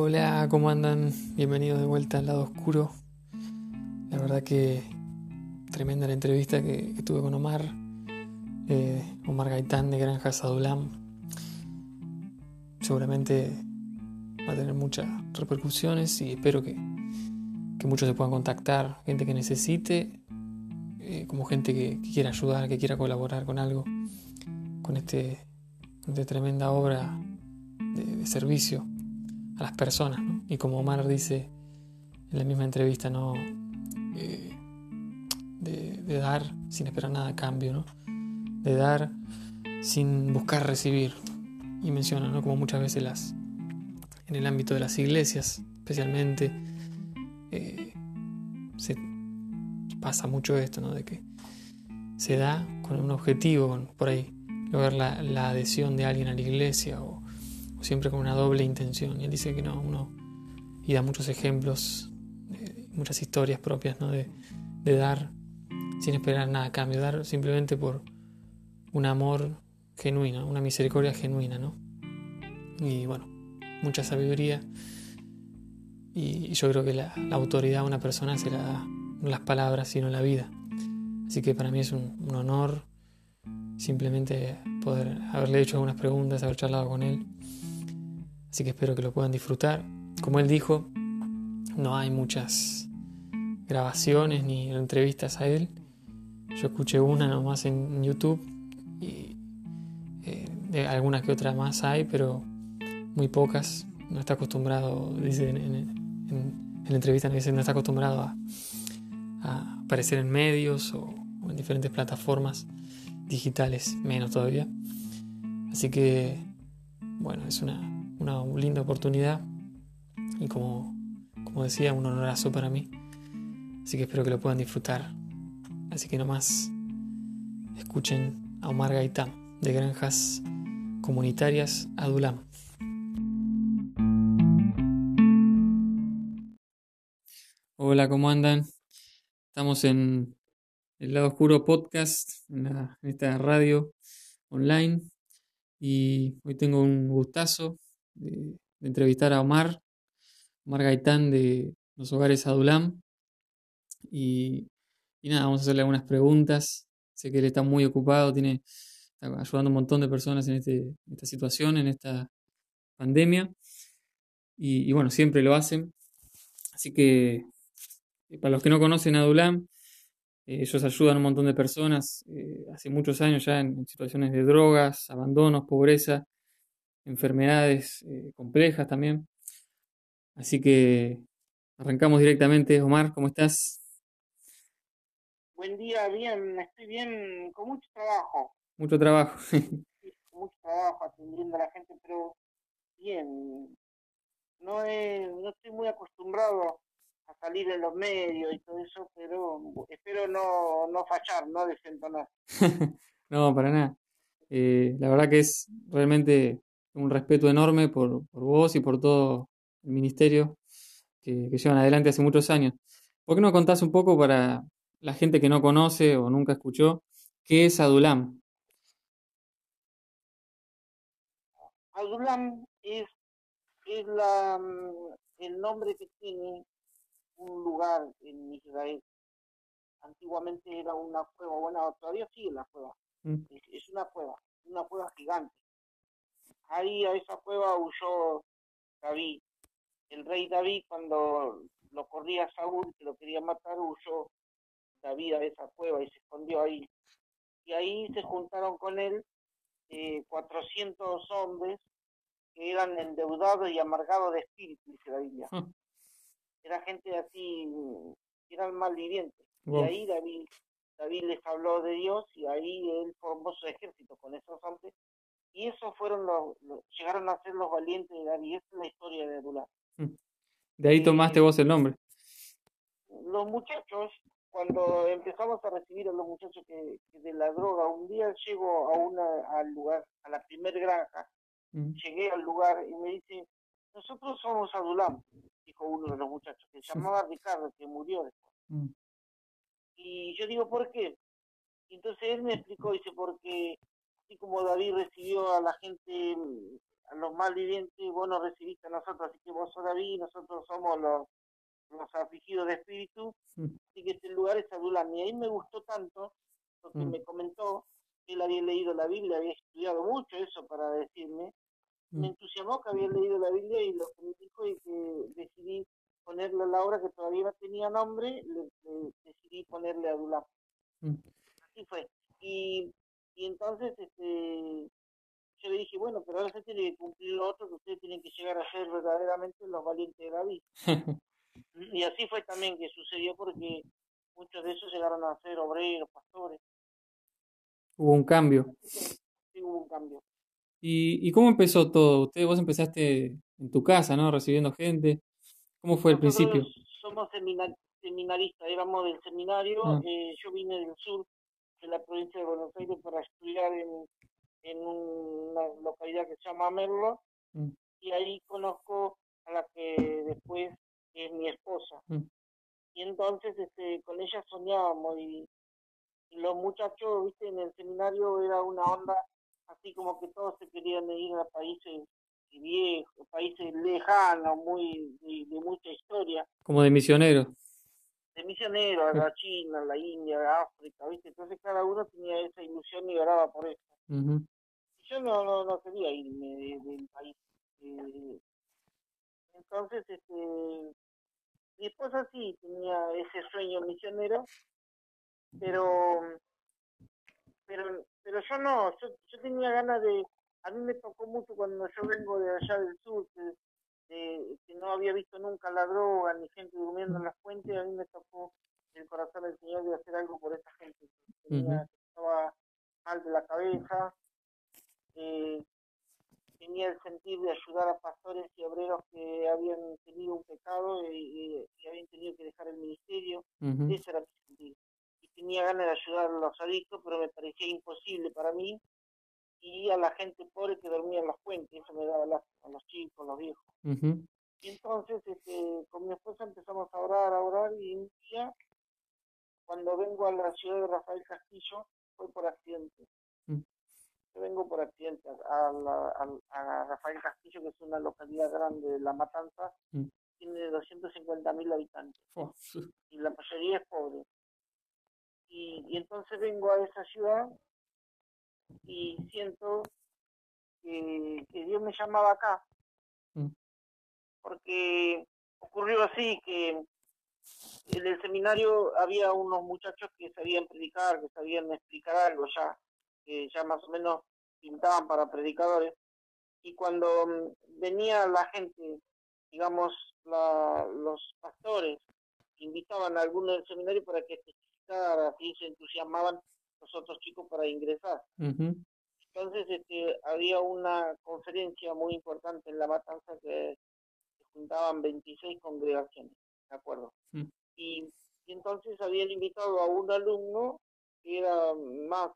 Hola, ¿cómo andan? Bienvenidos de vuelta al lado oscuro. La verdad que tremenda la entrevista que, tuve con Omar, eh, Omar Gaitán de Granja Sadulam. Seguramente va a tener muchas repercusiones y espero que, muchos se puedan contactar, gente que necesite, eh, como gente que, quiera ayudar, que quiera colaborar con algo, con este, esta tremenda obra de servicio a las personas. Y como Omar dice en la misma entrevista, ¿no? Eh, de, dar sin esperar nada a cambio, ¿no? de dar sin buscar recibir. Y menciona, ¿no? como muchas veces las, en el ámbito de las iglesias, especialmente, eh, se pasa mucho esto, ¿no? de que se da con un objetivo, por ahí, lograr la, la adhesión de alguien a la iglesia o siempre con una doble intención. Y él dice que no, uno, y da muchos ejemplos, muchas historias propias, ¿no? De, dar sin esperar nada a cambio, dar simplemente por un amor genuino, una misericordia genuina, ¿no? Y bueno, mucha sabiduría. Y, yo creo que la, autoridad a una persona se la da no las palabras, sino la vida. Así que para mí es un, un honor simplemente poder haberle hecho algunas preguntas, haber charlado con él Así que espero que lo puedan disfrutar. Como él dijo, no hay muchas grabaciones ni entrevistas a él. Yo escuché una nomás en YouTube y eh, algunas que otras más hay, pero muy pocas. No está acostumbrado, dice en, entrevista, dice, no está acostumbrado a, aparecer en medios o en diferentes plataformas digitales, menos todavía. Así que, bueno, es una, una linda oportunidad y como, como decía, un honorazo para mí. Así que espero que lo puedan disfrutar. Así que nomás escuchen a Omar Gaitán de Granjas Comunitarias Adulam. Hola, ¿cómo andan? Estamos en el lado oscuro podcast, en esta radio online. Y hoy tengo un gustazo de, entrevistar a Omar, Omar Gaitán de los hogares Adulam. Y, nada, vamos a hacerle algunas preguntas. Sé que él está muy ocupado, tiene, está ayudando a un montón de personas en, este, esta situación, en esta pandemia. Y, bueno, siempre lo hacen. Así que eh, para los que no conocen Adulam, eh, ellos ayudan a un montón de personas eh, hace muchos años ya en, situaciones de drogas, abandonos, pobreza, enfermedades eh, complejas también. Así que arrancamos directamente. Omar, ¿cómo estás? Buen día, bien, estoy bien, con mucho trabajo. Mucho trabajo. con mucho trabajo atendiendo a la gente, pero bien. No, no estoy muy acostumbrado a salir en los medios y todo eso, pero espero no, no fallar, no desentonar. no, para nada. Eh, la verdad que es realmente un respeto enorme por, vos y por todo el ministerio que, llevan adelante hace muchos años. ¿Por qué no contás un poco para la gente que no conoce o nunca escuchó qué es Adulam? Adulam es, es la, mm, el nombre que tiene un lugar en Israel. Antiguamente era una cueva, bueno, todavía sigue la cueva. Mm. es una cueva, una cueva gigante ahí a esa cueva huyó David. El rey David cuando lo corría Saúl, que lo quería matar, huyó David a esa cueva y se escondió ahí. Y ahí se juntaron con él eh, 400 hombres que eran endeudados y amargados de espíritu, dice la Biblia. Hmm. Era gente así, eran malvivientes. Y ahí David, David les habló de Dios y ahí él formó su ejército con esos hombres y esos fueron los, llegaron a ser los valientes de David. Esa es la historia de Adular. Mm. De ahí tomaste vos el nombre. Los muchachos, cuando empezamos a recibir a los muchachos que, de la droga, un día llego a una, al lugar, a la primer granja, mm. llegué al lugar y me dice, nosotros somos Adulam, dijo uno de los muchachos, que se llamaba Ricardo, que murió después. Mm. Y yo digo, ¿por qué? entonces él me explicó, dice, porque así como David recibió a la gente, a los más vivientes vos nos recibiste a nosotros, así que vos sos David, nosotros somos los, los afligidos de espíritu, mm. así que este lugar es Adulam. Y ahí me gustó tanto, porque mm. me comentó que él había leído la Biblia, había estudiado mucho eso para decirme, me mm. entusiasmó que había leído la Biblia y lo que me dijo y que decidí ponerle a la obra que todavía no tenía nombre, le, decidí ponerle Adulam. Así fue. Y, y entonces este yo le dije, bueno, pero ahora se tiene que cumplir lo otro, que ustedes tienen que llegar a ser verdaderamente los valientes de David. y así fue también que sucedió porque muchos de esos llegaron a ser obreros, pastores. Hubo un cambio. Sí, hubo un cambio. ¿Y, ¿Y cómo empezó todo? Usted, vos empezaste en tu casa, ¿no? Recibiendo gente. ¿Cómo fue el principio? Somos seminaristas, éramos del seminario. Ah. Eh, yo vine del sur de la provincia de Buenos Aires para estudiar en en una localidad que se llama Merlo, mm. y ahí conozco a la que después es mi esposa. Mm. Y entonces este, con ella soñábamos y, los muchachos, viste, en el seminario era una onda así como que todos se querían ir a países viejos, países lejanos, muy de, mucha historia. Como de misioneros. De misioneros, a la China, a la India, a África, ¿viste? Entonces cada uno tenía esa ilusión y oraba por eso yo no, no, no quería irme del país. Eh, entonces, este, mi esposa sí tenía ese sueño misionero, pero, pero, pero yo no, yo, yo tenía ganas de, a mí me tocó mucho cuando yo vengo de allá del sur, que, que no había visto nunca la droga ni gente durmiendo en las fuentes, a mí me tocó el corazón del Señor de hacer algo por esa gente que estaba mal de la cabeza, eh, tenía el sentido de ayudar a pastores y obreros que habían tenido un pecado y, habían tenido que dejar el ministerio. Ese era mi sentido. Y tenía ganas de ayudar a los adictos, pero me parecía imposible para mí. Y a la gente pobre que dormía en las fuentes, eso me daba lástima, a los chicos, a los viejos. Y entonces este, con mi esposa empezamos a orar, a orar, y un día, cuando vengo a la ciudad de Rafael Castillo, fue por accidente vengo por accidente a, a, Rafael Castillo, que es una localidad grande de La Matanza, mm. tiene 250 mil habitantes y la mayoría es pobre. Y, entonces vengo a esa ciudad y siento que, Dios me llamaba acá, mm. porque ocurrió así que en el seminario había unos muchachos que sabían predicar, que sabían explicar algo ya que ya más o menos pintaban para predicadores, y cuando mm, venía la gente, digamos, los pastores, invitaban a alguno del seminario para que testificara, así se entusiasmaban los otros chicos para ingresar. Entonces este, había una conferencia muy importante en La Matanza que se juntaban 26 congregaciones, ¿de acuerdo? Y, y entonces habían invitado a un alumno que era más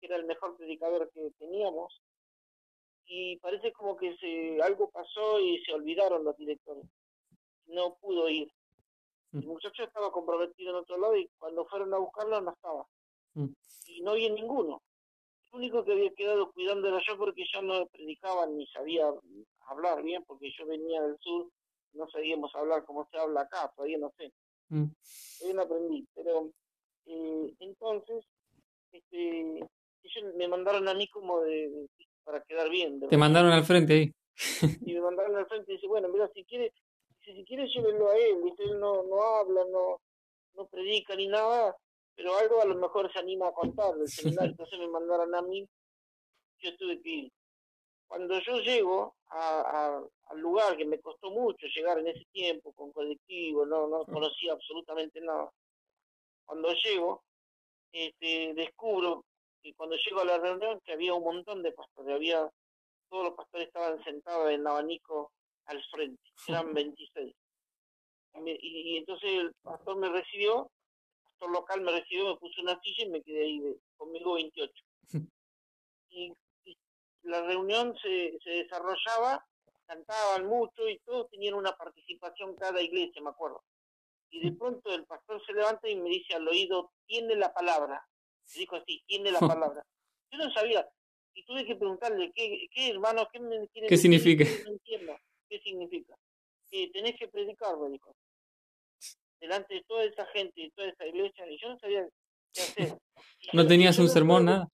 que era el mejor predicador que teníamos, y parece como que se, algo pasó y se olvidaron los directores. No pudo ir. Mm. El muchacho estaba comprometido en otro lado y cuando fueron a buscarlo no estaba. Mm. Y no había ninguno. El único que había quedado cuidando era yo porque yo no predicaba ni sabía hablar bien porque yo venía del sur, no sabíamos hablar como se habla acá, todavía no sé. Mm. Todavía no aprendí. Pero eh, entonces, este, ellos me mandaron a mí como de, para quedar bien. Te mandaron al frente ahí. y me mandaron al frente y dice, bueno, mira, si quiere, si, quiere llévenlo a él, él no, no habla, no, no predica ni nada, pero algo a lo mejor se anima a contar del seminario, entonces me mandaron a mí, yo tuve que ir. Cuando yo llego a, al lugar que me costó mucho llegar en ese tiempo con colectivo, no, no conocía absolutamente nada. Cuando llego, este, descubro y cuando llego a la reunión que había un montón de pastores, había todos los pastores estaban sentados en abanico al frente, eran 26. Y, entonces el pastor me recibió, pastor local me recibió, me puso una silla y me quedé ahí conmigo 28. Y, la reunión se, se desarrollaba, cantaban mucho y todos tenían una participación cada iglesia, me acuerdo. Y de pronto el pastor se levanta y me dice al oído, tiene la palabra dijo así, tiene la palabra. Yo no sabía. y tuve que preguntarle, ¿qué, qué hermano? ¿Qué, me ¿Qué significa? No entiendo. ¿Qué significa? Que tenés que predicar, me dijo. Delante de toda esa gente y toda esa iglesia, y yo no sabía qué hacer. ¿No tenías un sermón, nada?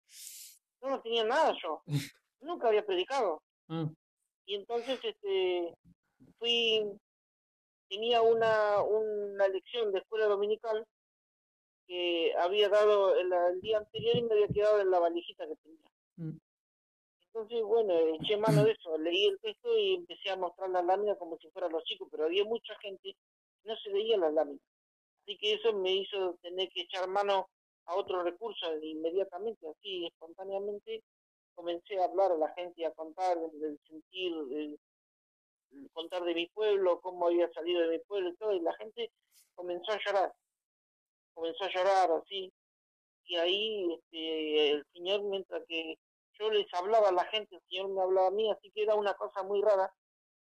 No, no tenía nada yo. Nunca había predicado. Ah. Y entonces este fui, tenía una, una lección de escuela dominical que había dado el, el, día anterior y me había quedado en la valijita que tenía. Mm. Entonces, bueno, eché mano de eso, leí el texto y empecé a mostrar la lámina como si fueran los chicos, pero había mucha gente no se leía la lámina. Así que eso me hizo tener que echar mano a otro recurso inmediatamente, así espontáneamente comencé a hablar a la gente, a contar del sentir, contar de mi pueblo, cómo había salido de mi pueblo y todo, y la gente comenzó a llorar, comenzó a llorar así, y ahí este, el Señor, mientras que yo les hablaba a la gente, el Señor me hablaba a mí, así que era una cosa muy rara,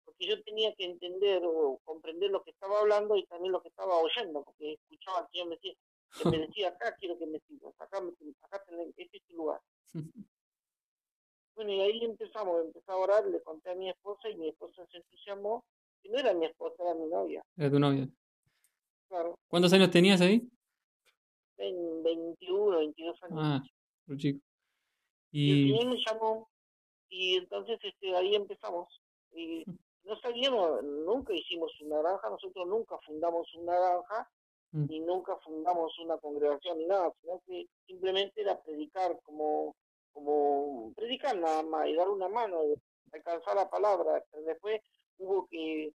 porque yo tenía que entender o comprender lo que estaba hablando y también lo que estaba oyendo, porque escuchaba al Señor me decía, que me decía, acá quiero que me sigas, acá, acá tenés, este es tu lugar. Bueno, y ahí empezamos, empecé a orar, le conté a mi esposa y mi esposa se entusiasmó, y no era mi esposa, era mi novia. Era tu novia. Claro. ¿Cuántos años tenías ahí? En 21, 22 años. Ah, un chico. Y... el Señor me llamó y entonces este, ahí empezamos. Y no sabíamos, nunca hicimos una granja, nosotros nunca fundamos una granja, mm. ni nunca fundamos una congregación ni nada, sino que simplemente era predicar como, como predicar nada más y dar una mano, alcanzar la palabra. Después hubo que,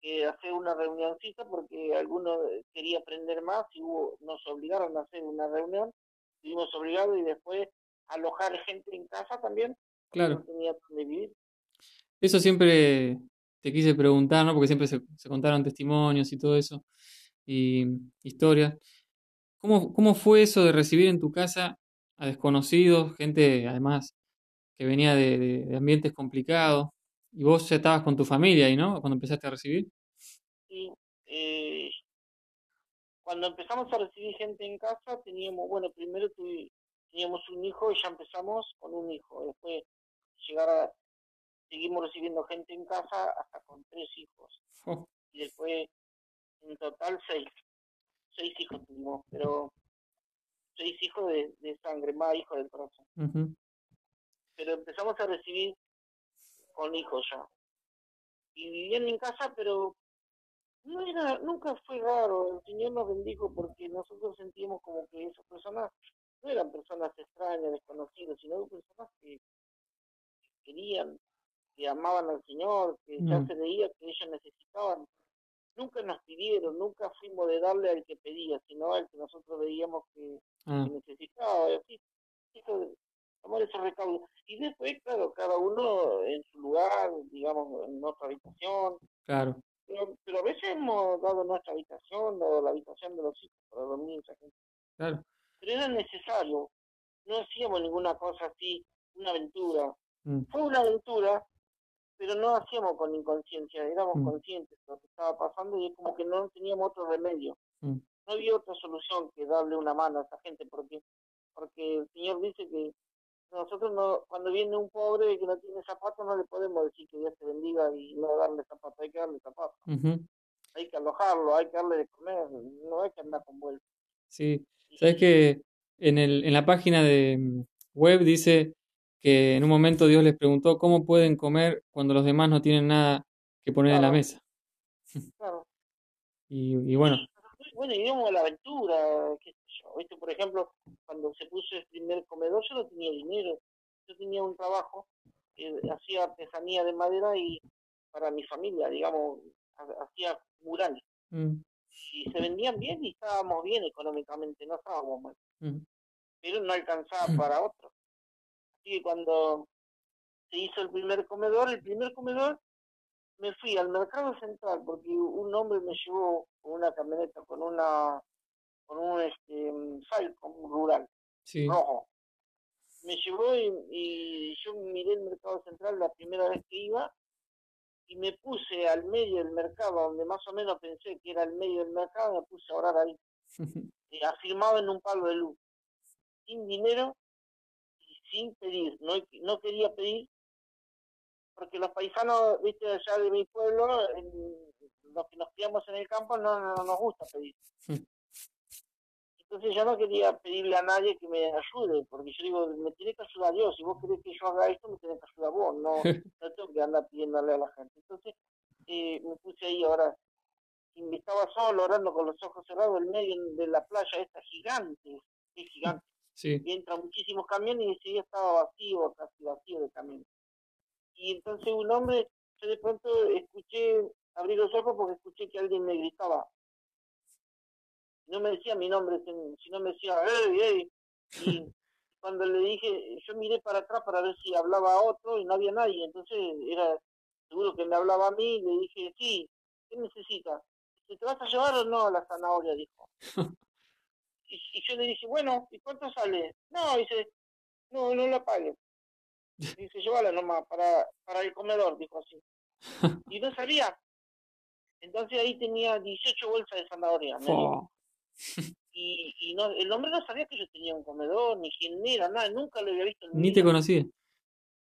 que hacer una reunioncita porque algunos quería aprender más y hubo, nos obligaron a hacer una reunión, fuimos obligados y después alojar gente en casa también. Claro. No tenía vivir. Eso siempre te quise preguntar, ¿no? Porque siempre se, contaron testimonios y todo eso, y historias. ¿Cómo, ¿Cómo fue eso de recibir en tu casa a desconocidos, gente además que venía de, ambientes complicados? Y vos ya estabas con tu familia ahí, ¿no? Cuando empezaste a recibir. Sí. Eh, cuando empezamos a recibir gente en casa, teníamos, bueno, primero teníamos un hijo y ya empezamos con un hijo. Después llegar a, seguimos recibiendo gente en casa hasta con tres hijos. Oh. Y después, en total, seis. Seis hijos tuvimos, pero seis hijos de, sangre, más hijos del corazón. Pero empezamos a recibir con hijos ya. Y vivían en casa, pero no era, nunca fue raro. El Señor nos bendijo porque nosotros sentíamos como que esas personas no eran personas extrañas, desconocidas, sino personas que querían que amaban al Señor, que ya mm. se veía que ellos necesitaban. Nunca nos pidieron, nunca fuimos de darle al que pedía, sino al que nosotros veíamos que, ah. necesitaba. Y así, eso, tomar ese recaudo. Y después, claro, cada uno en su lugar, digamos, en nuestra habitación. Claro. Pero, pero a veces hemos dado nuestra habitación o la habitación de los hijos para dormir. Claro. Pero era necesario. No hacíamos ninguna cosa así, una aventura. Mm. Fue una aventura, pero no hacíamos con inconsciencia, éramos mm. conscientes de lo que estaba pasando y es como que no teníamos otro remedio. Mm. No había otra solución que darle una mano a esa gente, porque porque el Señor dice que nosotros no, cuando viene un pobre que no tiene zapatos, no le podemos decir que Dios te bendiga y no darle zapatos, hay que darle zapatos. Hay que alojarlo, hay que darle de comer, no hay que andar con vuelta. Sí, sabes que en, el, en la página de mm, web dice que en un momento Dios les preguntó cómo pueden comer cuando los demás no tienen nada que poner en la mesa. Claro. y, bueno. Bueno, y a la aventura, qué sé yo. ¿Viste? Por ejemplo, cuando se puso el primer comedor, yo no tenía dinero. Yo tenía un trabajo, hacía artesanía de madera y para mi familia, digamos, hacía murales. Mm. Y se vendían bien y estábamos bien económicamente, no estábamos mal. Mm. Pero no alcanzaba para otro. Que cuando se hizo el primer comedor, el primer comedor me fui al mercado central porque un hombre me llevó con una camioneta con una con un este Falcon rural rojo. Me llevó y, yo miré el mercado central la primera vez que iba y me puse al medio del mercado donde más o menos pensé que era el medio del mercado me puse a orar ahí. Afirmado en un palo de luz. Sin dinero sin pedir, no, no quería pedir, porque los paisanos, viste, allá de mi pueblo, los que nos criamos en el campo, no, no, nos gusta pedir. Entonces yo no quería pedirle a nadie que me ayude, porque yo digo, me tiene que ayudar Dios, si vos querés que yo haga esto, me tiene que ayudar vos, no, no tengo que andar pidiéndole a la gente. Entonces eh, me puse ahí ahora, y me estaba solo orando con los ojos cerrados en medio de la playa esta gigante, es gigante. Y entran muchísimos camiones y ese día estaba vacío, casi vacío de camiones. Y entonces un hombre, yo de pronto escuché, abrí los ojos porque escuché que alguien me gritaba. No me decía mi nombre, sino me decía, ¡Ey, ey! Y cuando le dije, yo miré para atrás para ver si hablaba otro y no había nadie. Entonces era seguro que me hablaba a mí y le dije, sí, ¿qué necesitas? ¿Te vas a llevar o no a la zanahoria? Dijo. Y, yo le dije, bueno, ¿y cuánto sale? No, dice, no, no la pague. Dice, llévala nomás para, para el comedor, dijo así. Y no sabía. Entonces ahí tenía 18 bolsas de zanahoria. Y, y no, el hombre no sabía que yo tenía un comedor, ni quién era, nada, nunca lo había visto. Ni te conocía.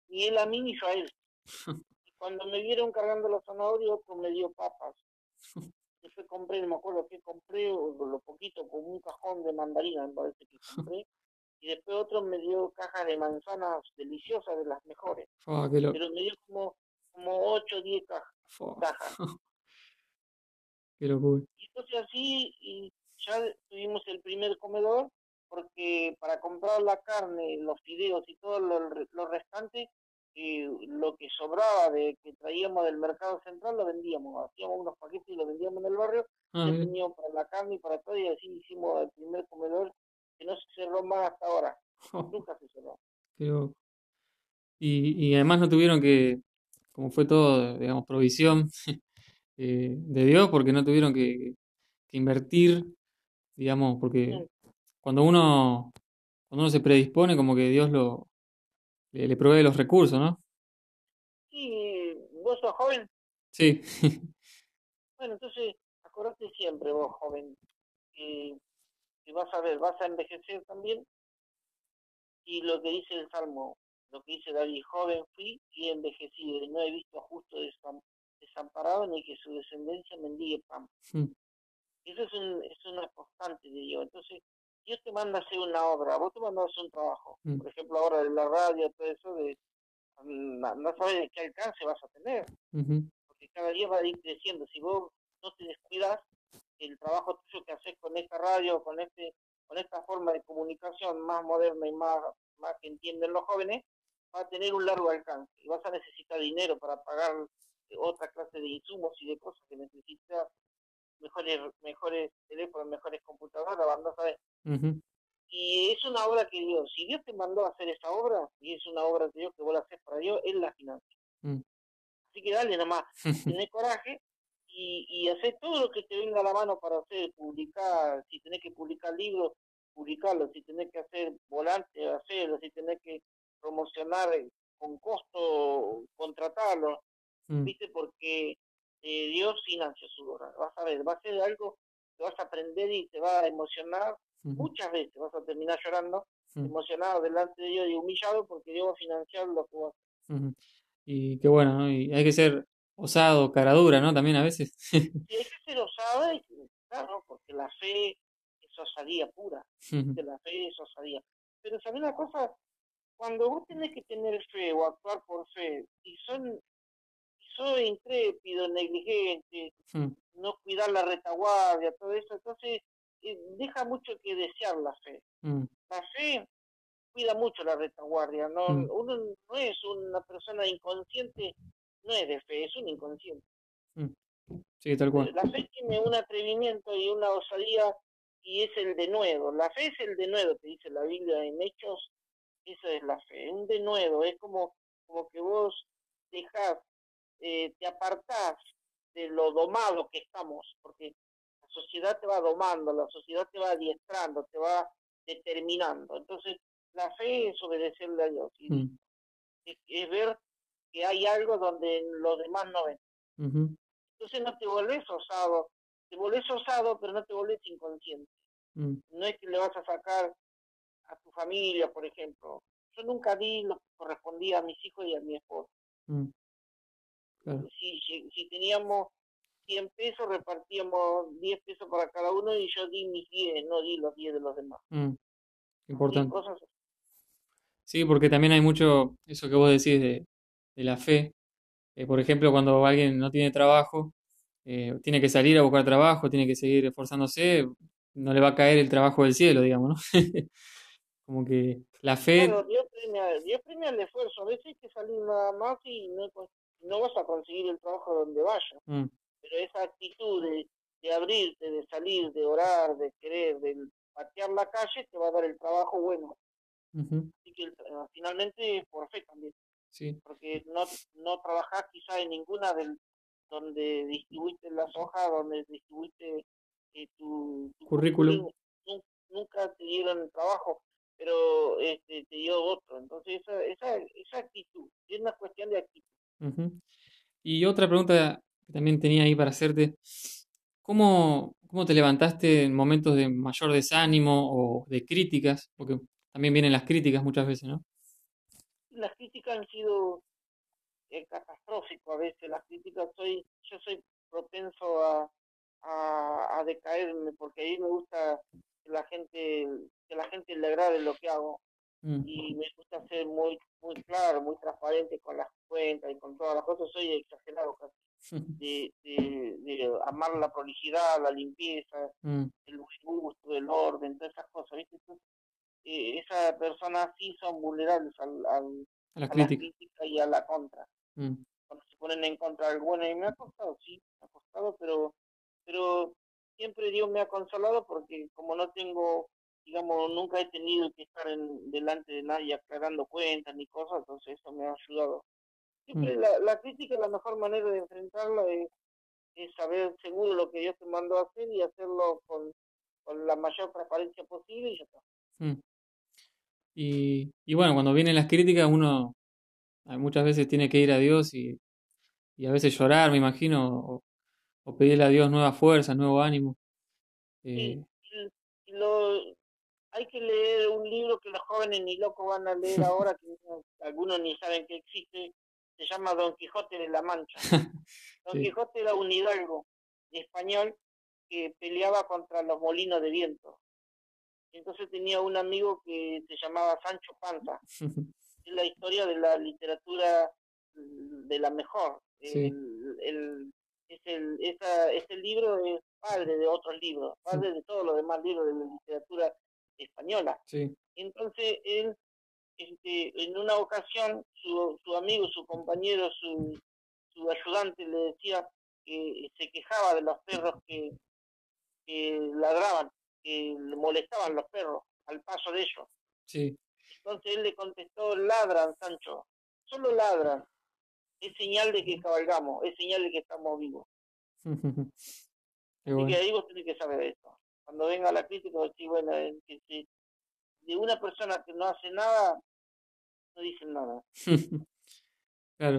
Ni él a mí ni yo a él. y cuando me vieron cargando los zanahorias, otro me dio papas. Después compré, no me acuerdo qué compré, lo poquito, como un cajón de mandarina, me parece que compré. Y después otro me dio cajas de manzanas deliciosas, de las mejores. Pero me dio como, como 8 o 10 cajas. qué locura. Y entonces así, y ya tuvimos el primer comedor, porque para comprar la carne, los fideos y todo lo, lo restante, lo que sobraba de que traíamos del mercado central lo vendíamos, hacíamos unos paquetes y lo vendíamos en el barrio, ah, teníamos para la carne y para todo, y así hicimos el primer comedor que no se cerró más hasta ahora, nunca se cerró. Y, y además no tuvieron que, como fue todo, digamos, provisión eh, de Dios, porque no tuvieron que, invertir, digamos, porque cuando uno cuando uno se predispone, como que Dios lo, le, provee los recursos, ¿no? Sí, vos sos joven. Sí. bueno, entonces, acordate siempre vos, joven, que, vas a ver, vas a envejecer también. Y lo que dice el Salmo, lo que dice David, joven fui y envejecido, y no he visto justo desamparado ni que su descendencia mendigue pan. Hmm. Eso es, un, es una constante de Dios. Entonces, Dios te manda a hacer una obra, vos te mandas a hacer un trabajo. Mm. Por ejemplo, ahora de la radio, todo eso, de, no, sabes de qué alcance vas a tener. Porque cada día va a ir creciendo. Si vos no te descuidas, el trabajo tuyo que haces con esta radio, con este con esta forma de comunicación más moderna y más, más que entienden los jóvenes, va a tener un largo alcance. Y vas a necesitar dinero para pagar otra clase de insumos y de cosas que necesitas mejores mejores teléfonos, mejores computadoras, van a saber. Y es una obra que Dios, si Dios te mandó a hacer esa obra, y es una obra de Dios que vos la haces para Dios, Él la financia. Mm. Así que dale nomás, tenés coraje y, y hacer todo lo que te venga a la mano para hacer, publicar, si tenés que publicar libros, publicarlos, si tenés que hacer volantes, hacerlo, si tenés que promocionar con costo, contratarlo, mm. ¿viste? Porque Dios financia su obra, vas a ver, va a ser algo que vas a aprender y te va a emocionar Muchas veces vas a terminar llorando, emocionado delante de Dios y humillado porque Dios va a financiar lo que vas a hacer. Y qué bueno, ¿no? Y hay que ser osado, cara dura, ¿no? También a veces. sí, hay que ser osado, y, claro, porque la fe es osadía pura. La fe es osadía. Pero ¿sabes una cosa? Cuando vos tenés que tener fe o actuar por fe, y son soy intrépido, negligente, no cuidar la retaguardia, todo eso, entonces deja mucho que desear la fe. Mm. La fe cuida mucho la retaguardia, no mm. uno no es una persona inconsciente, no es de fe, es un inconsciente. Mm. Sí, tal cual. La fe tiene un atrevimiento y una osadía y es el denuedo. La fe es el denuedo, te dice la Biblia en Hechos, esa es la fe, un denuedo, es como, como que vos dejás, eh, te apartás de lo domado que estamos, porque sociedad te va domando, la sociedad te va adiestrando, te va determinando. Entonces, la fe es obedecerle a Dios. Y mm. es, ver que hay algo donde los demás no ven. Entonces no te volvés osado, te volvés osado, pero no te volvés inconsciente. Mm. No es que le vas a sacar a tu familia, por ejemplo. yo nunca di lo que correspondía a mis hijos y a mi esposa. Si, si, teníamos 100 pesos, repartíamos 10 pesos para cada uno y yo di mis 10, no di los 10 de los demás. Mm. Importante. Sí, porque también hay mucho, eso que vos decís de, de la fe. Eh, por ejemplo, cuando alguien no tiene trabajo, eh, tiene que salir a buscar trabajo, tiene que seguir esforzándose, no le va a caer el trabajo del cielo, digamos, ¿no? Como que la fe... Dios premia, el esfuerzo, a veces hay que salir nada más y no, no vas a conseguir el trabajo donde vayas. Mm. Pero esa actitud de, de abrirte, de salir, de orar, de querer, de patear la calle, te va a dar el trabajo bueno. Así que finalmente por fe también. Sí. Porque no, no trabajás quizá en ninguna del donde distribuiste las hojas, donde distribuiste eh, tu, currículum. Nunca te dieron trabajo, pero este, te dio otro. Entonces, esa, esa, esa actitud, es una cuestión de actitud. Y otra pregunta que también tenía ahí para hacerte, ¿cómo, ¿cómo te levantaste en momentos de mayor desánimo o de críticas? Porque también vienen las críticas muchas veces, ¿no? Las críticas han sido eh, catastróficas a veces, las críticas, soy, yo soy propenso a, a, decaerme porque ahí me gusta que la gente que la gente le agrade lo que hago mm. y me gusta ser muy muy claro muy transparente con las cuentas y con todas las cosas soy exagerado casi de, de, amar la prolijidad la limpieza mm. el gusto el orden todas esas cosas ¿viste? Eh, esas personas sí son vulnerables al, al a, la, crítica. y a la contra mm. cuando se ponen en contra del bueno y me ha costado sí me ha costado pero pero siempre Dios me ha consolado porque como no tengo, digamos, nunca he tenido que estar en, delante de nadie aclarando cuentas ni cosas, entonces eso me ha ayudado. Siempre mm. la, la, crítica, la mejor manera de enfrentarla es, saber seguro lo que Dios te mandó a hacer y hacerlo con, con la mayor transparencia posible y ya está. Mm. Y, y bueno, cuando vienen las críticas uno muchas veces tiene que ir a Dios y, y a veces llorar, me imagino, o pedirle a Dios nueva fuerza, nuevo ánimo. Eh, lo, hay que leer un libro que los jóvenes ni locos van a leer ahora, que algunos ni saben que existe, se llama Don Quijote de la Mancha. Don Quijote era un hidalgo español que peleaba contra los molinos de viento. Entonces tenía un amigo que se llamaba Sancho Panza. es la historia de la literatura de la mejor. el, es el, esa, ese libro es padre de otros libros, padre de todos los demás libros de la literatura española. Entonces él, este, en una ocasión, su, su amigo, su compañero, su, su ayudante le decía que se quejaba de los perros que, que ladraban, que le molestaban los perros al paso de ellos. Sí. Entonces él le contestó, ladran, Sancho, solo ladran, es señal de que cabalgamos, es señal de que estamos vivos. Así que ahí vos tenés que saber esto. Cuando venga la crítica, decís, bueno, que, de una persona que no hace nada, no dicen nada.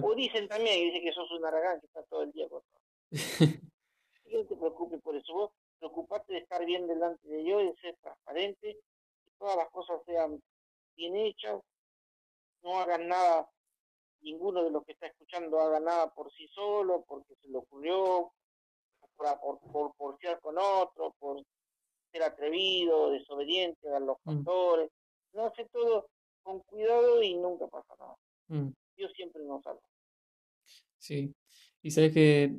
O dicen también, dicen que sos un aragán que está todo el día con no te preocupes por eso. Vos preocupate de estar bien delante de Dios, de ser transparente, que todas las cosas sean bien hechas, no hagan nada ninguno de los que está escuchando haga nada por sí solo, porque se le ocurrió, por, por, por, con otro, por ser atrevido, desobediente a los mm. pastores. No hace todo con cuidado y nunca pasa nada. Mm. Dios siempre nos salva. Sí, y sabes que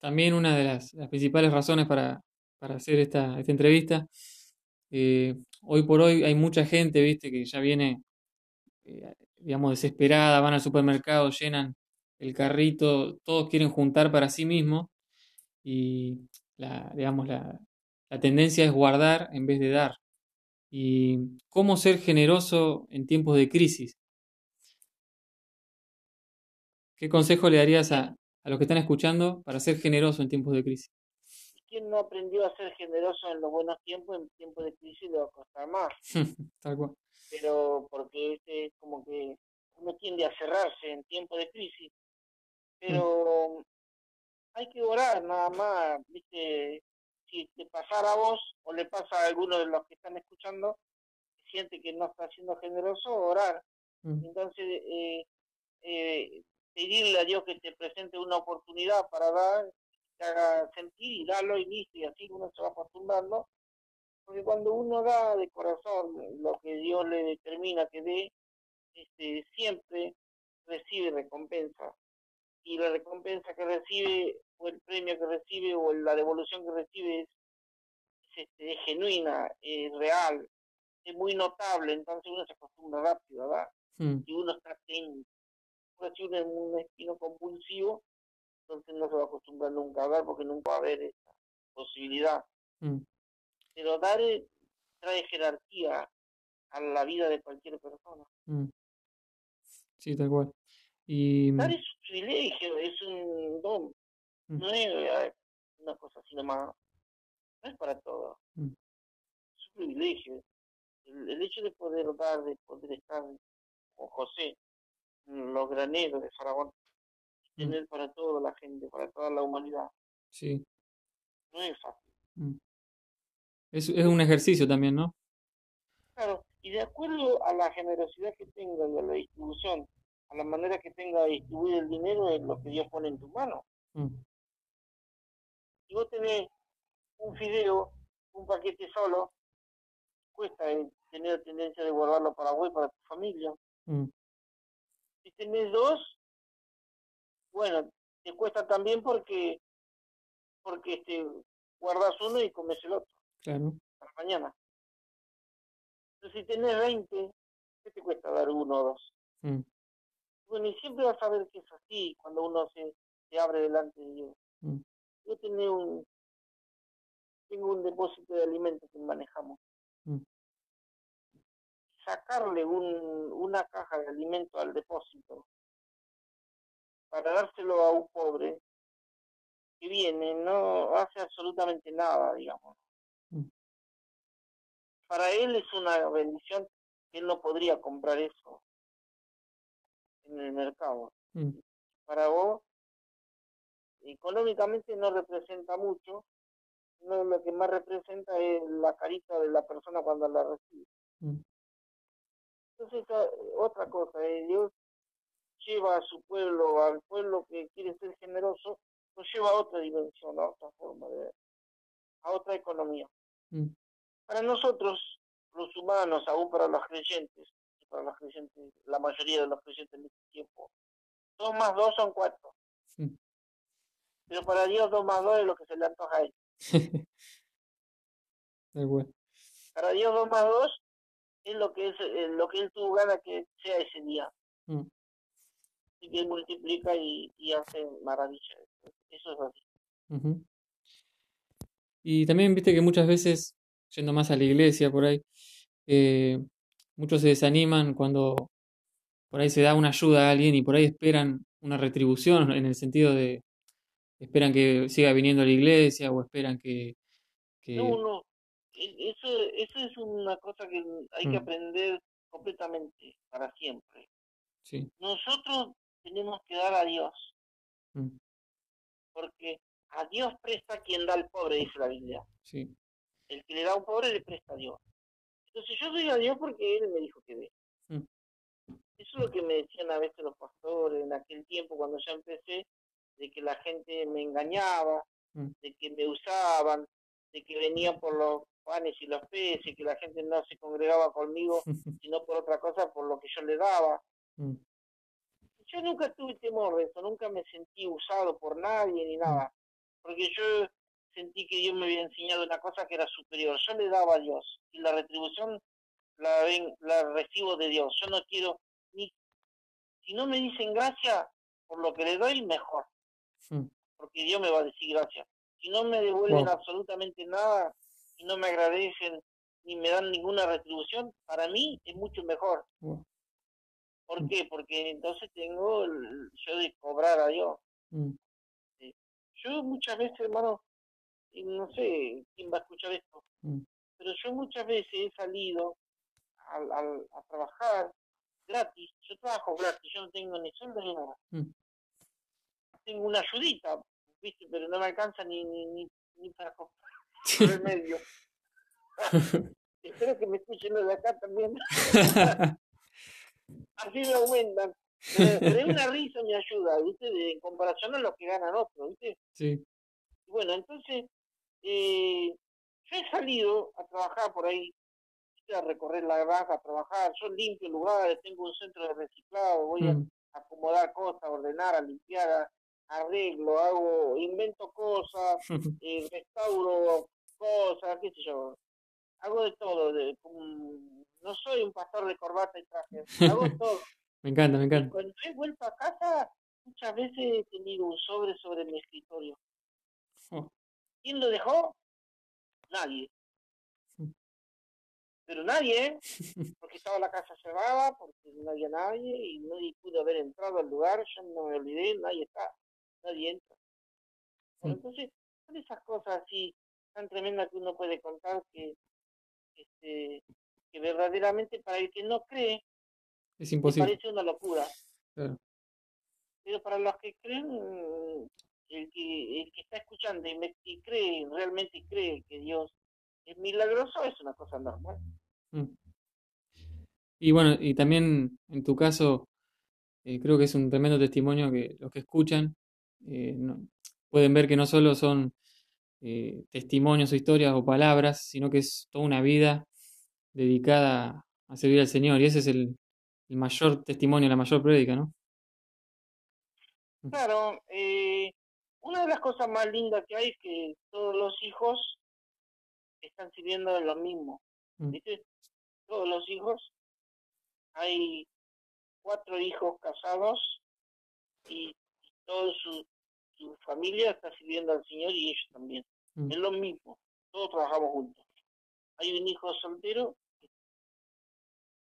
también una de las, principales razones para, para hacer esta, esta entrevista, eh, hoy por hoy hay mucha gente, viste, que ya viene eh, digamos, desesperada, van al supermercado, llenan el carrito, todos quieren juntar para sí mismos y la, digamos, la, la tendencia es guardar en vez de dar. ¿Y cómo ser generoso en tiempos de crisis? ¿Qué consejo le darías a, a los que están escuchando para ser generoso en tiempos de crisis? ¿Quién no aprendió a ser generoso en los buenos tiempos? En tiempos de crisis le va a costar más. Tal cual pero porque este es como que uno tiende a cerrarse en tiempo de crisis, pero hay que orar nada más, viste, si te pasara a vos o le pasa a alguno de los que están escuchando, que siente que no está siendo generoso, orar, Mm. Entonces, eh, eh, pedirle a Dios que te presente una oportunidad para dar, que haga sentir y darlo y listo, y así uno se va acostumbrando. Porque cuando uno da de corazón lo que Dios le determina que dé, este, siempre recibe recompensa. Y la recompensa que recibe, o el premio que recibe, o la devolución que recibe es, este, genuina, es real, es muy notable, entonces uno se acostumbra rápido ¿verdad? Mm. Y uno está atento. Si uno es un espino compulsivo, entonces no se va a acostumbrar nunca a dar porque nunca va a haber esa posibilidad. Mm. Pero dar trae jerarquía a la vida de cualquier persona. Mm. Sí, tal cual. Y... Dar es un privilegio, es un don. No es una cosa así nomás. No es para todo. Es un privilegio el, hecho de poder dar, de poder estar con José, los graneros de Faraón, mm. tener para toda la gente, para toda la humanidad. Sí. No es fácil. Mm. Es, es un ejercicio también, ¿no? Claro, y de acuerdo a la generosidad que tenga y a la distribución, a la manera que tenga de distribuir el dinero, es lo que Dios pone en tu mano. Mm. Si vos tenés un fideo, un paquete solo, cuesta tener tendencia de guardarlo para vos y para tu familia. Mm. Si tenés dos, bueno, te cuesta también porque porque este guardas uno y comes el otro. Claro. Para mañana. Entonces, si tenés 20, ¿qué te cuesta dar uno o dos? Mm. Bueno, y siempre vas a ver que es así cuando uno se, se abre delante de Dios. Mm. Yo tengo un, tengo un depósito de alimentos que manejamos sacarle un, una caja de alimento al depósito para dárselo a un pobre que viene, no hace absolutamente nada, digamos. Mm. Para él es una bendición que él no podría comprar eso en el mercado. Mm. Para vos, económicamente no representa mucho, no, lo que más representa es la carita de la persona cuando la recibe. Mm. Entonces, otra cosa, eh, Dios lleva a su pueblo, al pueblo que quiere ser generoso, lo lleva a otra dimensión, a otra forma de ver, a otra economía. Mm. Para nosotros, los humanos, aún para los creyentes, para los creyentes, la mayoría de los creyentes en este tiempo, dos más dos son cuatro. Pero para Dios dos más dos es lo que se le antoja a él. Para Dios dos más dos es lo que es eh, lo que él tuvo ganas que sea ese día. Mm. Y que él multiplica y, hace maravillas. Eso es así. Y también viste que muchas veces, yendo más a la iglesia por ahí, eh, muchos se desaniman cuando por ahí se da una ayuda a alguien y por ahí esperan una retribución en el sentido de esperan que siga viniendo a la iglesia o esperan que, que... No, no, e, eso, eso es una cosa que hay que mm. aprender completamente para siempre. Sí. Nosotros tenemos que dar a Dios. Mm. Porque a Dios presta quien da al pobre, dice la Biblia. Sí. El que le da a un pobre le presta a Dios. Entonces yo doy a Dios porque Él me dijo que dé. Mm. Eso es lo que me decían a veces los pastores en aquel tiempo cuando ya empecé, de que la gente me engañaba, de que me usaban, de que venían por los panes y los peces, que la gente no se congregaba conmigo, sino por otra cosa, por lo que yo le daba. Mm. Yo nunca tuve temor de eso, nunca me sentí usado por nadie ni nada, porque yo sentí que Dios me había enseñado una cosa que era superior. Yo le daba a Dios y la retribución la, ven, la recibo de Dios. Yo no quiero ni. Si no me dicen gracias por lo que le doy, mejor. Mm. Porque Dios me va a decir gracias. Si no me devuelven absolutamente nada, y no me agradecen ni me dan ninguna retribución, para mí es mucho mejor. ¿Por mm. qué? Porque entonces tengo el, yo de cobrar a Dios. Mm. Yo muchas veces, hermano, no sé quién va a escuchar esto, pero yo muchas veces he salido a, a, trabajar gratis. Yo trabajo gratis, yo no tengo ni sueldo ni nada. Tengo una ayudita, ¿viste? pero no me alcanza ni, ni, ni para comprar el medio. Espero que me escuchen de acá también. así me aumentan. Pero, una risa me ayuda, ¿viste? De, en comparación a lo que ganan otros, ¿viste? Sí. Bueno, entonces, eh, yo he salido a trabajar por ahí, a recorrer la granja, a trabajar, yo limpio lugares, tengo un centro de reciclado, voy a mm. acomodar cosas, ordenar, a limpiar, arreglo, hago, invento cosas, eh, restauro cosas, qué sé yo. Hago de todo, de, no soy un pastor de corbata y traje, hago todo. me encanta, me encanta. cuando he vuelto a casa, muchas veces he tenido un sobre sobre mi escritorio. Oh. ¿Quién lo dejó? Nadie. Pero nadie, ¿eh? porque estaba la casa cerrada, porque no había nadie y nadie pudo haber entrado al lugar, yo no me olvidé, nadie está nadie entra. entonces, son esas cosas así tan tremendas que uno puede contar que, este, que verdaderamente para el que no cree, es imposible. parece una locura. Pero para los que creen, el que, el que está escuchando y, cree, realmente cree que Dios es milagroso, es una cosa normal. Mm. Y bueno, y también en tu caso, eh, creo que es un tremendo testimonio que los que escuchan eh, pueden ver que no solo son eh, testimonios o historias o palabras, sino que es toda una vida dedicada a servir al Señor. Y ese es el, mayor testimonio, la mayor prédica, ¿no? Claro, eh, una de las cosas más lindas que hay es que todos los hijos están sirviendo de lo mismo. Mm. ¿Viste? Todos los hijos. Hay cuatro hijos casados y toda su, familia está sirviendo al Señor y ellos también. Mm. Es lo mismo, todos trabajamos juntos. Hay un hijo soltero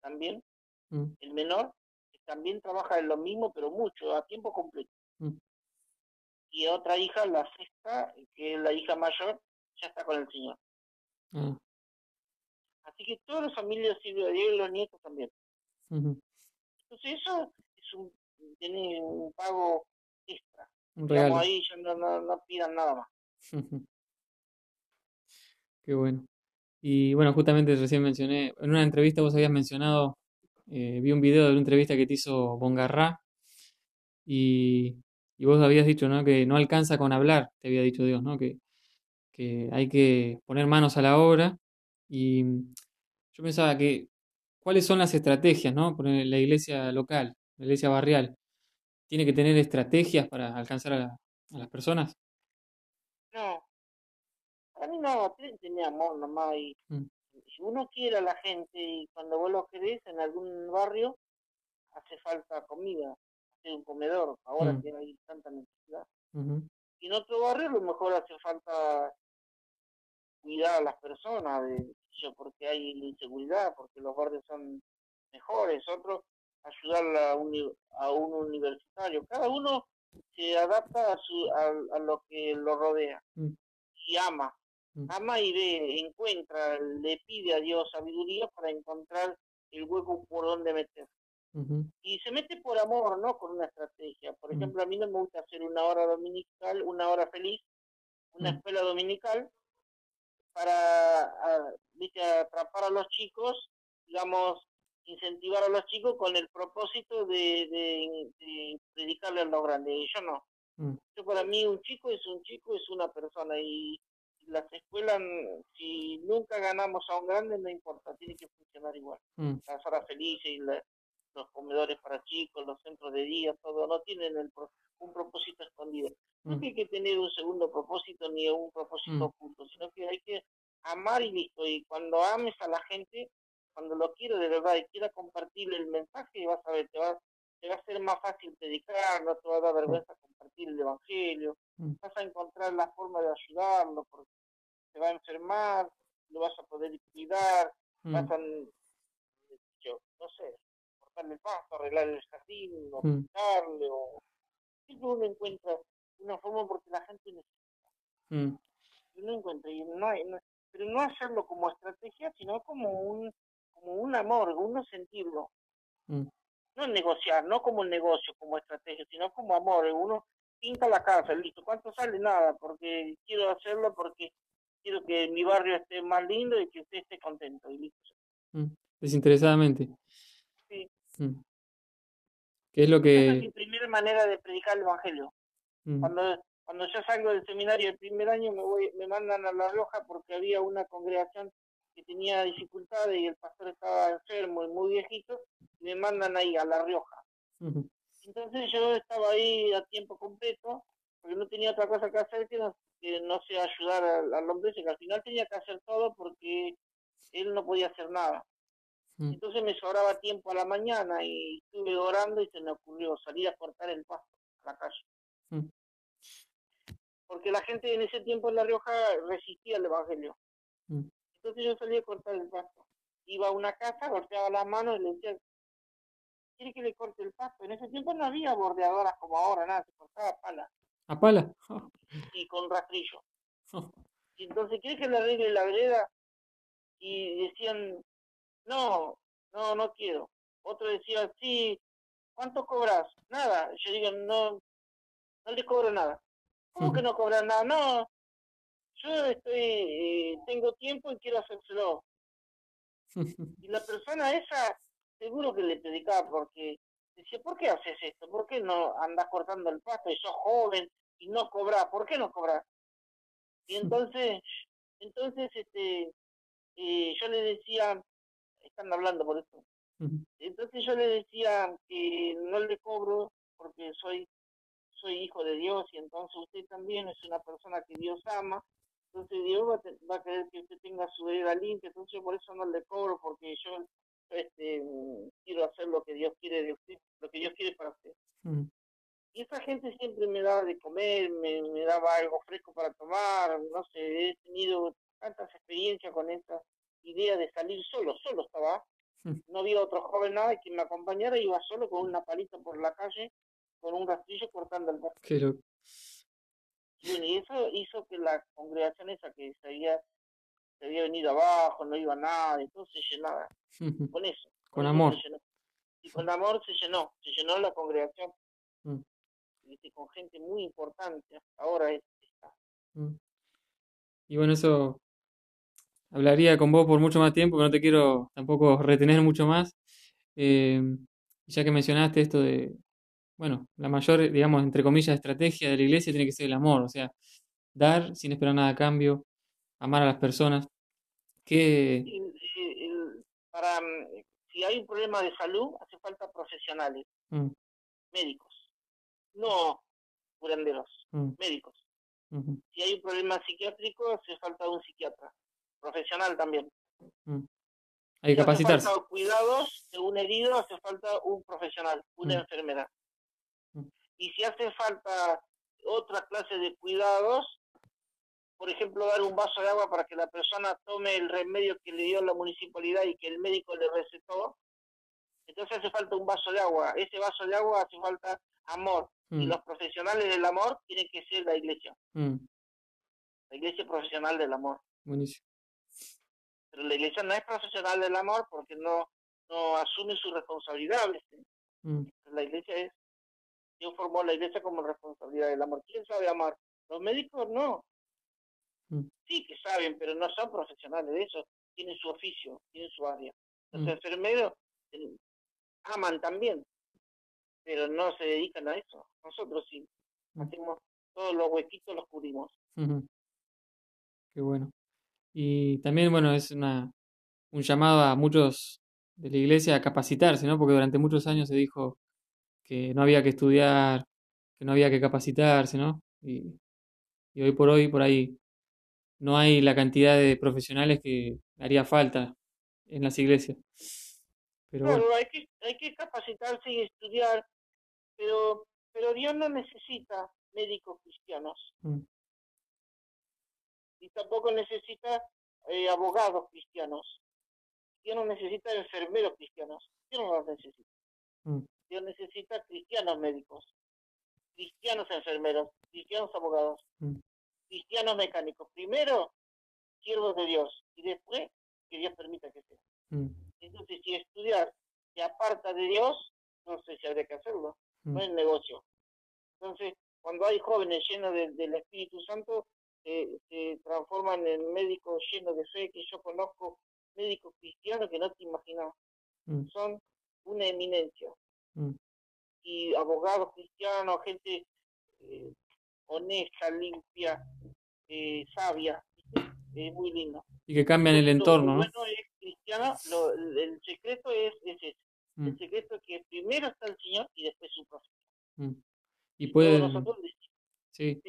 también, mm. el menor, que también trabaja en lo mismo, pero mucho, a tiempo completo. Mm. Y otra hija, la sexta, que es la hija mayor, ya está con el Señor. Así que todas las familias sirven a Dios y los nietos también. Entonces eso es un, tiene un pago extra. Real. ahí no, no, pidan nada más. Qué bueno. Y bueno, justamente recién mencioné, en una entrevista vos habías mencionado, eh, vi un video de una entrevista que te hizo Bongarra y, y, vos habías dicho, ¿no? Que no alcanza con hablar, te había dicho Dios, ¿no? Que, que hay que poner manos a la obra y yo pensaba que, ¿cuáles son las estrategias, ¿no? Por la iglesia local, la iglesia barrial, tiene que tener estrategias para alcanzar a, las personas? No, a mí no, tiene amor nomás. Y mm. Si uno quiere a la gente y cuando vos lo querés en algún barrio, hace falta comida, hace un comedor, ahora mm. que hay tanta necesidad. Y en otro barrio a lo mejor hace falta cuidar a las personas, de, porque hay inseguridad, porque los barrios son mejores, otros ayudar a un, a un universitario. Cada uno se adapta a, su, a, lo que lo rodea mm. y ama. Mm. Ama y ve, encuentra, le pide a Dios sabiduría para encontrar el hueco por donde meter. Y se mete por amor, no con una estrategia. Por mm. ejemplo, a mí no me gusta hacer una hora dominical, una hora feliz, una escuela dominical, para atrapar a los chicos, digamos, incentivar a los chicos con el propósito de, de, dedicarle a lo grande. Yo no. Mm. Yo para mí un chico es un chico, es una persona y las escuelas, si nunca ganamos a un grande, no importa, tiene que funcionar igual. Mm. Las horas felices y los comedores para chicos, los centros de día, todo, no tienen el, un propósito escondido. No mm. hay que tener un segundo propósito ni un propósito oculto, sino que hay que amar y listo. Y cuando ames a la gente, cuando lo quiero de verdad y quiera compartir el mensaje, vas a ver, te va, te va a ser más fácil predicar, no te va a dar vergüenza compartir el evangelio, mm. vas a encontrar la forma de ayudarlo, porque se va a enfermar, lo vas a poder cuidar, mm. vas a, yo, no sé, cortarle el pasto, arreglar el jardín, o mm. pintarle, o siempre uno encuentra una forma porque la gente necesita. Uno encuentra, y no hay, pero no hacerlo como estrategia, sino como un como un amor, uno sentirlo. Mm. No negociar, no como un negocio, como estrategia, sino como amor. Uno pinta la casa, listo. ¿Cuánto sale? Nada, porque quiero hacerlo porque quiero que mi barrio esté más lindo y que usted esté contento. Y listo. Mm. Desinteresadamente. Sí. Mm. ¿Qué es lo que...? Esa es mi primera manera de predicar el Evangelio. Cuando, cuando yo salgo del seminario el primer año me, voy, me mandan a La Rioja porque había una congregación que tenía dificultades y el pastor estaba enfermo y muy viejito, y me mandan ahí a La Rioja. Entonces yo estaba ahí a tiempo completo, porque no tenía otra cosa que hacer que no, que no sea ayudar al, hombre, que al final tenía que hacer todo porque él no podía hacer nada. Entonces me sobraba tiempo a la mañana y estuve orando y se me ocurrió salir a cortar el pasto a la calle. Porque la gente en ese tiempo en La Rioja resistía al Evangelio. Entonces yo salí a cortar el pasto. Iba a una casa, golpeaba la mano y le decía, ¿quiere que le corte el pasto? En ese tiempo no había bordeadoras como ahora, nada, se cortaba a pala. ¿A pala? Y con rastrillo. Y entonces, ¿quiere que le arregle la vereda? Y decían, no, no, no quiero. Otro decía, sí, ¿cuánto cobras? Nada. Yo digo, no, no le cobro nada. ¿Cómo que no cobras nada? No, yo estoy, eh, tengo tiempo y quiero hacérselo. y la persona esa seguro que le predicaba porque decía, ¿por qué haces esto? ¿Por qué no andas cortando el pasto y sos joven y no cobras? ¿Por qué no cobras? Y entonces, entonces este, eh, yo le decía, están hablando por esto. Entonces yo le decía que no le cobro porque soy soy hijo de Dios y entonces usted también es una persona que Dios ama. Entonces Dios va a, va a querer que usted tenga su vida limpia, entonces por eso no le cobro porque yo este, quiero hacer lo que Dios quiere de usted, lo que Dios quiere para usted. Y esa gente siempre me daba de comer, me, me, daba algo fresco para tomar, no sé, he tenido tantas experiencias con esta idea de salir solo, solo estaba, no había otro joven nada que me acompañara, iba solo con una palita por la calle, con un rastrillo cortando el bosque. Y eso hizo que la congregación esa que se había, se había venido abajo, no iba nada, entonces se llenaba con eso. Con, amor. Y con amor se llenó, se llenó la congregación. Mm. con gente muy importante, ahora está. Mm. Y bueno, eso hablaría con vos por mucho más tiempo, pero no te quiero tampoco retener mucho más. Eh, ya que mencionaste esto de, bueno, la mayor, digamos, entre comillas, estrategia de la iglesia tiene que ser el amor, o sea, dar sin esperar nada a cambio, amar a las personas. Que... Para, mm, si hay un problema de salud, hace falta profesionales, mm. médicos, no curanderos, mm. médicos. Si hay un problema psiquiátrico, hace falta un psiquiatra, profesional también. Hay que capacitarse. Hace falta cuidados de un herido, hace falta un profesional, una enfermedad. Y si hace falta otra clase de cuidados, por ejemplo, dar un vaso de agua para que la persona tome el remedio que le dio la municipalidad y que el médico le recetó, entonces hace falta un vaso de agua. Ese vaso de agua hace falta amor. Y mm. los profesionales del amor tienen que ser la iglesia. Mm. La iglesia profesional del amor. Buenísimo. Pero la iglesia no es profesional del amor porque no, no asume su responsabilidad. Mm. La iglesia es Dios formó la iglesia como responsabilidad del amor. ¿Quién sabe amar? Los médicos no. Mm. Sí que saben, pero no son profesionales de eso. Tienen su oficio, tienen su área. Los mm. enfermeros aman también, pero no se dedican a eso. Nosotros sí. Mm. Hacemos todos los huequitos, los cubrimos. Qué bueno. Y también, bueno, es una, un llamado a muchos de la iglesia a capacitarse, ¿no? Porque durante muchos años se dijo que no había que estudiar, que no había que capacitarse, ¿no? Y, hoy por hoy, por ahí, no hay la cantidad de profesionales que haría falta en las iglesias. Pero claro, hay, que, hay que capacitarse y estudiar, pero, pero Dios no necesita médicos cristianos. Mm. Y tampoco necesita eh, abogados cristianos. Dios no necesita enfermeros cristianos. Dios no los necesita. Mm. Dios necesita cristianos médicos, cristianos enfermeros, cristianos abogados, mm. cristianos mecánicos. Primero, siervos de Dios y después que Dios permita que sea. Mm. Entonces, si estudiar se aparta de Dios, no sé si habría que hacerlo. No mm. es negocio. Entonces, cuando hay jóvenes llenos del Espíritu Santo, eh, se transforman en médicos llenos de fe, que yo conozco médicos cristianos que no te imaginas. Son una eminencia. Mm. y abogados cristianos, gente eh, honesta, limpia, eh, sabia, es muy lindo. Y que cambian el entorno, ¿no? Bueno, es cristiano, el secreto es, ese. El mm. secreto es que primero está el Señor y después su profeta. Mm. Y, pueden, sí.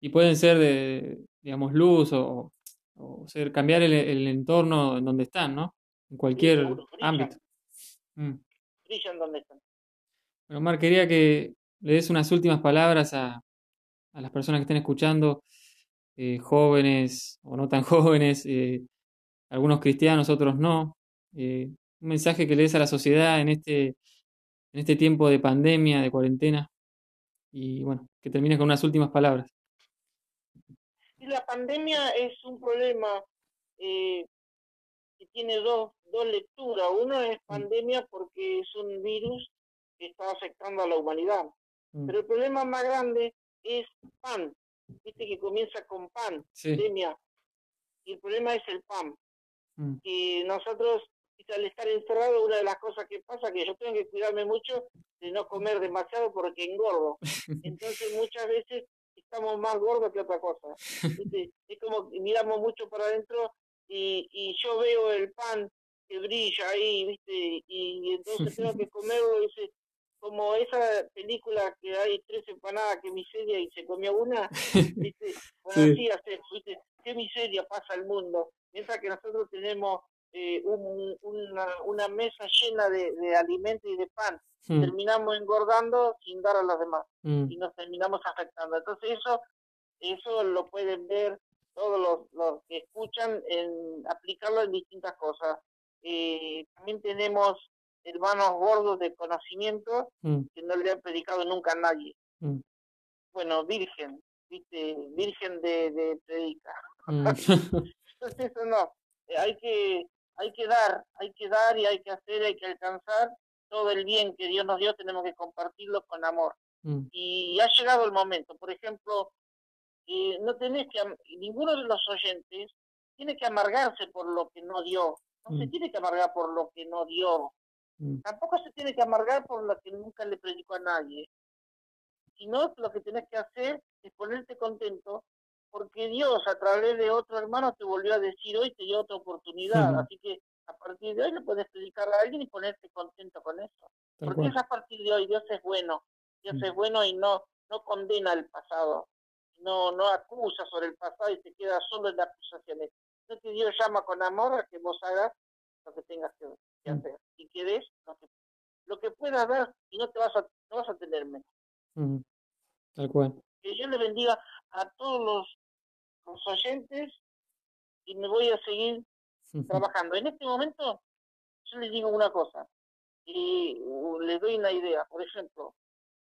Y pueden ser de, digamos, luz o, o ser, cambiar el, el, entorno en donde están, ¿no? En cualquier ámbito. Mm. Brillan donde están. Bueno, Omar, quería que le des unas últimas palabras a, a las personas que estén escuchando, eh, jóvenes o no tan jóvenes, eh, algunos cristianos, otros no. Eh, un mensaje que le des a la sociedad en este, en este tiempo de pandemia, de cuarentena. Y bueno, que termines con unas últimas palabras. La pandemia es un problema que tiene dos, dos lecturas. Uno es pandemia porque es un virus está afectando a la humanidad. Mm. Pero el problema más grande es pan. Viste que comienza con pan, pandemia. Y el problema es el pan. Mm. Y nosotros, al estar encerrado, una de las cosas que pasa es que yo tengo que cuidarme mucho de no comer demasiado porque engordo. Entonces muchas veces estamos más gordos que otra cosa. Es como que miramos mucho para adentro y, y yo veo el pan que brilla ahí, ¿viste? Y, entonces tengo que comerlo, dice, como esa película que hay tres empanadas, que miseria, y se comió una, ¿viste? Bueno, así hacer, ¿viste? Qué miseria pasa el mundo. Mientras que nosotros tenemos eh, una, una, mesa llena de, de alimentos y de pan, hmm. terminamos engordando sin dar a los demás hmm. y nos terminamos afectando. Entonces eso, eso lo pueden ver todos los, los que escuchan en aplicarlo en distintas cosas. Eh, también tenemos hermanos gordos de conocimiento mm. que no le han predicado nunca a nadie. Mm. Bueno, virgen, ¿viste? Virgen de, de predica. Mm. Entonces eso no, hay que, hay que dar, hay que dar y hay que hacer, hay que alcanzar todo el bien que Dios nos dio, tenemos que compartirlo con amor. Y ha llegado el momento, por ejemplo, eh, no tenés que, ninguno de los oyentes tiene que amargarse por lo que no dio, no se tiene que amargar por lo que no dio, Mm. Tampoco se tiene que amargar por lo que nunca le predicó a nadie. Sino lo que tienes que hacer es ponerte contento porque Dios a través de otro hermano te volvió a decir hoy, te dio otra oportunidad. Así que a partir de hoy le puedes predicar a alguien y ponerte contento con eso. porque es a partir de hoy, Dios es bueno. Dios mm. es bueno y no, no condena el pasado. No, no acusa sobre el pasado y te queda solo en las acusaciones. Entonces Dios llama con amor a que vos hagas lo que tengas que, hacer y que des lo que, lo que puedas dar y no te vas a, no vas a tener menos. Tal cual. Que yo le bendiga a todos los, los oyentes y me voy a seguir trabajando. En este momento, yo les digo una cosa y les doy una idea. Por ejemplo,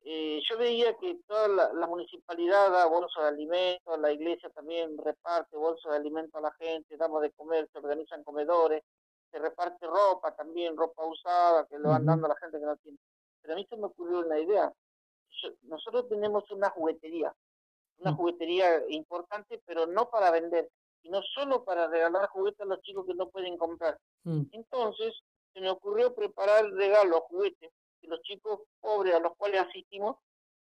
eh, yo veía que toda la, municipalidad da bolsas de alimentos, la iglesia también reparte bolsas de alimentos a la gente, damos de comer, se organizan comedores, se reparte ropa también, ropa usada, que lo van dando a la gente que no tiene. Pero a mí se me ocurrió una idea. nosotros tenemos una juguetería, una mm. juguetería importante, pero no para vender, sino solo para regalar juguetes a los chicos que no pueden comprar. Mm. Entonces, se me ocurrió preparar regalos, juguetes, que los chicos pobres a los cuales asistimos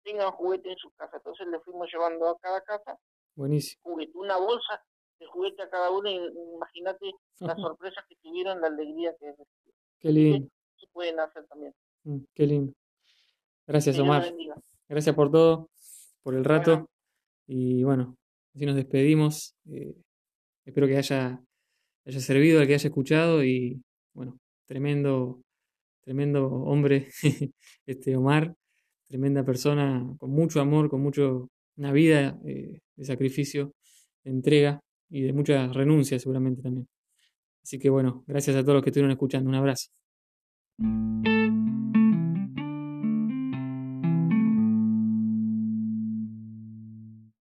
tengan juguetes en su casa. Entonces le fuimos llevando a cada casa Buenísimo. juguete, una bolsa de juguete a cada uno. Imagínate las sorpresas que tuvieron, la alegría que Qué lindo. Se pueden hacer también. Mm, qué lindo. Gracias, Omar. Gracias por todo, por el rato. Y bueno, así nos despedimos. Eh, espero que haya, haya servido al que haya escuchado y bueno, tremendo, tremendo hombre, este Omar, tremenda persona, con mucho amor, con mucho, una vida eh, de sacrificio, de entrega y de muchas renuncias seguramente también. Así que bueno, gracias a todos los que estuvieron escuchando. Un abrazo.